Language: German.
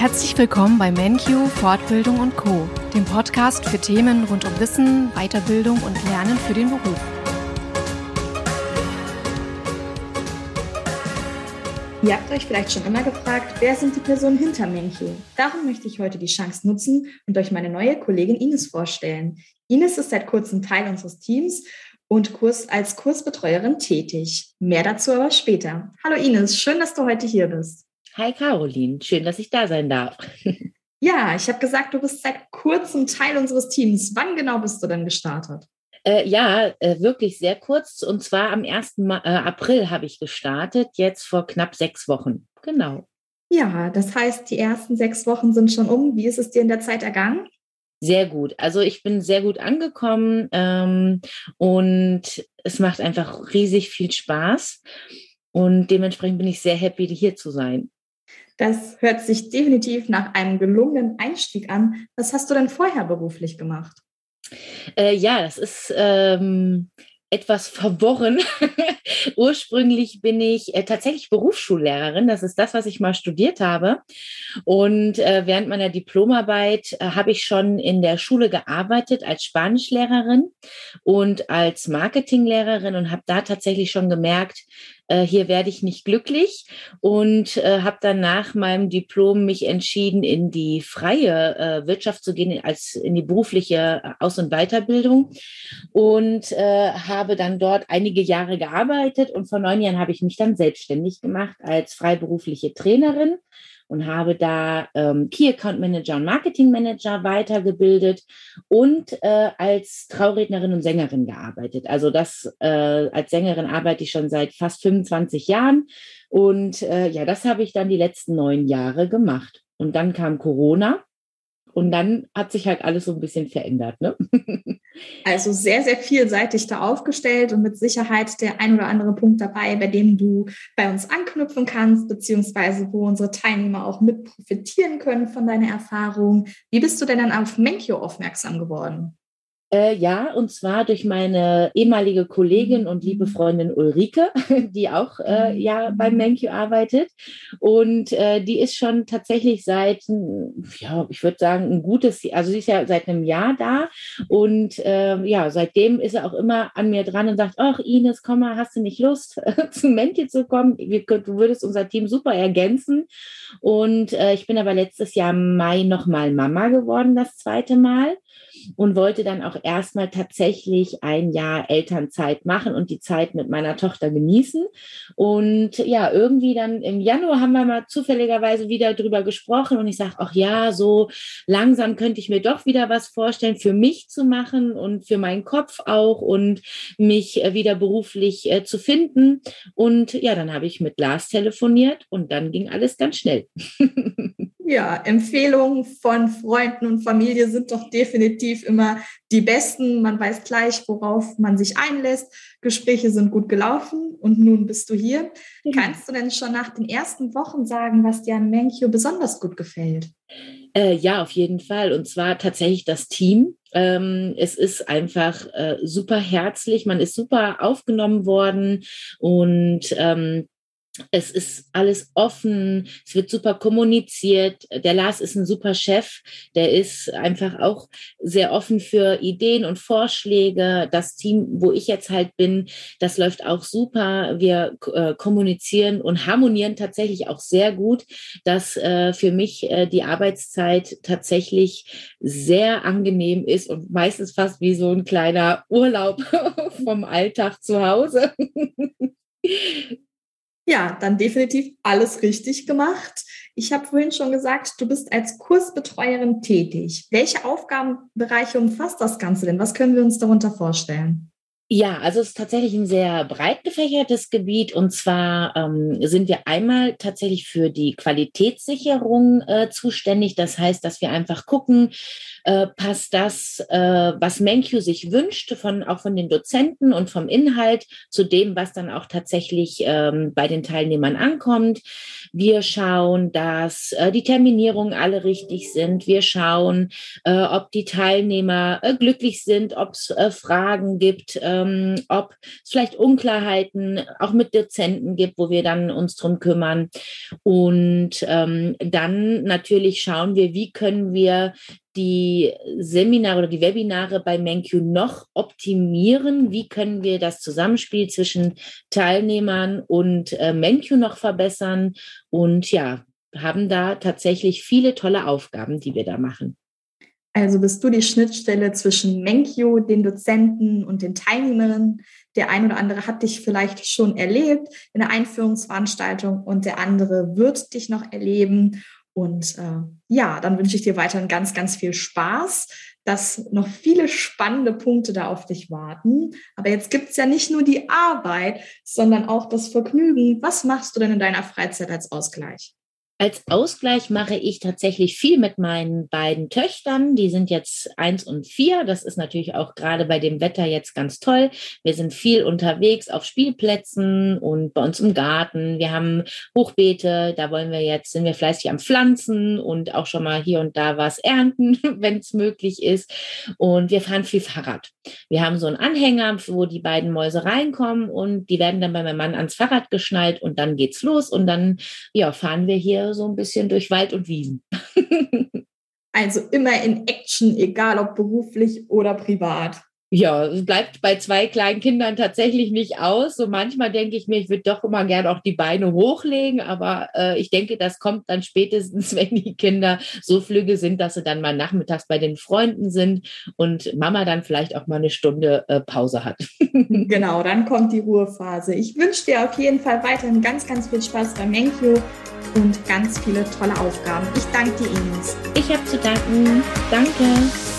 Herzlich willkommen bei MenQ Fortbildung und Co, dem Podcast für Themen rund um Wissen, Weiterbildung und Lernen für den Beruf. Ihr habt euch vielleicht schon immer gefragt, wer sind die Personen hinter MenQ? Darum möchte ich heute die Chance nutzen und euch meine neue Kollegin Ines vorstellen. Ines ist seit kurzem Teil unseres Teams und Kurs als Kursbetreuerin tätig. Mehr dazu aber später. Hallo Ines, schön, dass du heute hier bist. Hi Caroline, schön, dass ich da sein darf. Ja, ich habe gesagt, du bist seit kurzem Teil unseres Teams. Wann genau bist du denn gestartet? Äh, ja, äh, wirklich sehr kurz. Und zwar am 1. Ma äh, April habe ich gestartet, jetzt vor knapp sechs Wochen. Genau. Ja, das heißt, die ersten sechs Wochen sind schon um. Wie ist es dir in der Zeit ergangen? Sehr gut. Also ich bin sehr gut angekommen ähm, und es macht einfach riesig viel Spaß. Und dementsprechend bin ich sehr happy, hier zu sein. Das hört sich definitiv nach einem gelungenen Einstieg an. Was hast du denn vorher beruflich gemacht? Äh, ja, das ist ähm, etwas verworren. Ursprünglich bin ich äh, tatsächlich Berufsschullehrerin. Das ist das, was ich mal studiert habe. Und äh, während meiner Diplomarbeit äh, habe ich schon in der Schule gearbeitet als Spanischlehrerin und als Marketinglehrerin und habe da tatsächlich schon gemerkt, äh, hier werde ich nicht glücklich und äh, habe dann nach meinem Diplom mich entschieden, in die freie äh, Wirtschaft zu gehen, als in die berufliche äh, Aus- und Weiterbildung und äh, habe dann dort einige Jahre gearbeitet und vor neun Jahren habe ich mich dann selbstständig gemacht als freiberufliche Trainerin und habe da ähm, Key Account Manager und Marketing Manager weitergebildet und äh, als Traurednerin und Sängerin gearbeitet. Also das äh, als Sängerin arbeite ich schon seit fast 25 Jahren und äh, ja, das habe ich dann die letzten neun Jahre gemacht. Und dann kam Corona und dann hat sich halt alles so ein bisschen verändert. Ne? Also sehr, sehr vielseitig da aufgestellt und mit Sicherheit der ein oder andere Punkt dabei, bei dem du bei uns anknüpfen kannst, beziehungsweise wo unsere Teilnehmer auch mit profitieren können von deiner Erfahrung. Wie bist du denn dann auf Menkyo aufmerksam geworden? Äh, ja, und zwar durch meine ehemalige Kollegin und liebe mhm. Freundin Ulrike, die auch äh, mhm. ja beim Menkyu arbeitet. Und äh, die ist schon tatsächlich seit, ja, ich würde sagen, ein gutes, also sie ist ja seit einem Jahr da. Und äh, ja, seitdem ist er auch immer an mir dran und sagt, ach Ines, komm mal, hast du nicht Lust, zum Menkyu zu kommen? Du würdest unser Team super ergänzen. Und äh, ich bin aber letztes Jahr im Mai nochmal Mama geworden, das zweite Mal und wollte dann auch erstmal tatsächlich ein Jahr Elternzeit machen und die Zeit mit meiner Tochter genießen. Und ja, irgendwie dann im Januar haben wir mal zufälligerweise wieder drüber gesprochen und ich sage, ach ja, so langsam könnte ich mir doch wieder was vorstellen, für mich zu machen und für meinen Kopf auch und mich äh, wieder beruflich äh, zu finden. Und ja, dann habe ich mit Lars telefoniert und dann ging alles ganz schnell. Ja, Empfehlungen von Freunden und Familie sind doch definitiv immer die besten. Man weiß gleich, worauf man sich einlässt. Gespräche sind gut gelaufen und nun bist du hier. Mhm. Kannst du denn schon nach den ersten Wochen sagen, was dir an Menkyo besonders gut gefällt? Äh, ja, auf jeden Fall. Und zwar tatsächlich das Team. Ähm, es ist einfach äh, super herzlich, man ist super aufgenommen worden und ähm, es ist alles offen, es wird super kommuniziert. Der Lars ist ein super Chef, der ist einfach auch sehr offen für Ideen und Vorschläge. Das Team, wo ich jetzt halt bin, das läuft auch super. Wir äh, kommunizieren und harmonieren tatsächlich auch sehr gut, dass äh, für mich äh, die Arbeitszeit tatsächlich sehr angenehm ist und meistens fast wie so ein kleiner Urlaub vom Alltag zu Hause. Ja, dann definitiv alles richtig gemacht. Ich habe vorhin schon gesagt, du bist als Kursbetreuerin tätig. Welche Aufgabenbereiche umfasst das Ganze denn? Was können wir uns darunter vorstellen? Ja, also es ist tatsächlich ein sehr breit gefächertes Gebiet und zwar ähm, sind wir einmal tatsächlich für die Qualitätssicherung äh, zuständig. Das heißt, dass wir einfach gucken, äh, passt das, äh, was Menkyu sich wünscht, von, auch von den Dozenten und vom Inhalt zu dem, was dann auch tatsächlich ähm, bei den Teilnehmern ankommt. Wir schauen, dass äh, die Terminierungen alle richtig sind. Wir schauen, äh, ob die Teilnehmer äh, glücklich sind, ob es äh, Fragen gibt, ähm, ob es vielleicht Unklarheiten auch mit Dozenten gibt, wo wir dann uns drum kümmern. Und ähm, dann natürlich schauen wir, wie können wir die Seminare oder die Webinare bei MenQ noch optimieren? Wie können wir das Zusammenspiel zwischen Teilnehmern und äh, MenQ noch verbessern? Und ja, haben da tatsächlich viele tolle Aufgaben, die wir da machen. Also bist du die Schnittstelle zwischen Menkyo, den Dozenten und den Teilnehmerinnen. Der ein oder andere hat dich vielleicht schon erlebt in der Einführungsveranstaltung und der andere wird dich noch erleben. Und äh, ja, dann wünsche ich dir weiterhin ganz, ganz viel Spaß, dass noch viele spannende Punkte da auf dich warten. Aber jetzt gibt es ja nicht nur die Arbeit, sondern auch das Vergnügen. Was machst du denn in deiner Freizeit als Ausgleich? Als Ausgleich mache ich tatsächlich viel mit meinen beiden Töchtern. Die sind jetzt eins und vier. Das ist natürlich auch gerade bei dem Wetter jetzt ganz toll. Wir sind viel unterwegs auf Spielplätzen und bei uns im Garten. Wir haben Hochbeete. Da wollen wir jetzt, sind wir fleißig am Pflanzen und auch schon mal hier und da was ernten, wenn es möglich ist. Und wir fahren viel Fahrrad. Wir haben so einen Anhänger, wo die beiden Mäuse reinkommen und die werden dann bei meinem Mann ans Fahrrad geschnallt und dann geht's los und dann, ja, fahren wir hier so ein bisschen durch Wald und Wiesen. also immer in Action, egal ob beruflich oder privat. Ja, es bleibt bei zwei kleinen Kindern tatsächlich nicht aus. So manchmal denke ich mir, ich würde doch immer gerne auch die Beine hochlegen, aber äh, ich denke, das kommt dann spätestens, wenn die Kinder so flügge sind, dass sie dann mal nachmittags bei den Freunden sind und Mama dann vielleicht auch mal eine Stunde äh, Pause hat. genau, dann kommt die Ruhephase. Ich wünsche dir auf jeden Fall weiterhin ganz, ganz viel Spaß beim Menkyo und ganz viele tolle Aufgaben. Ich danke dir, Ines. Ich habe zu danken. Danke.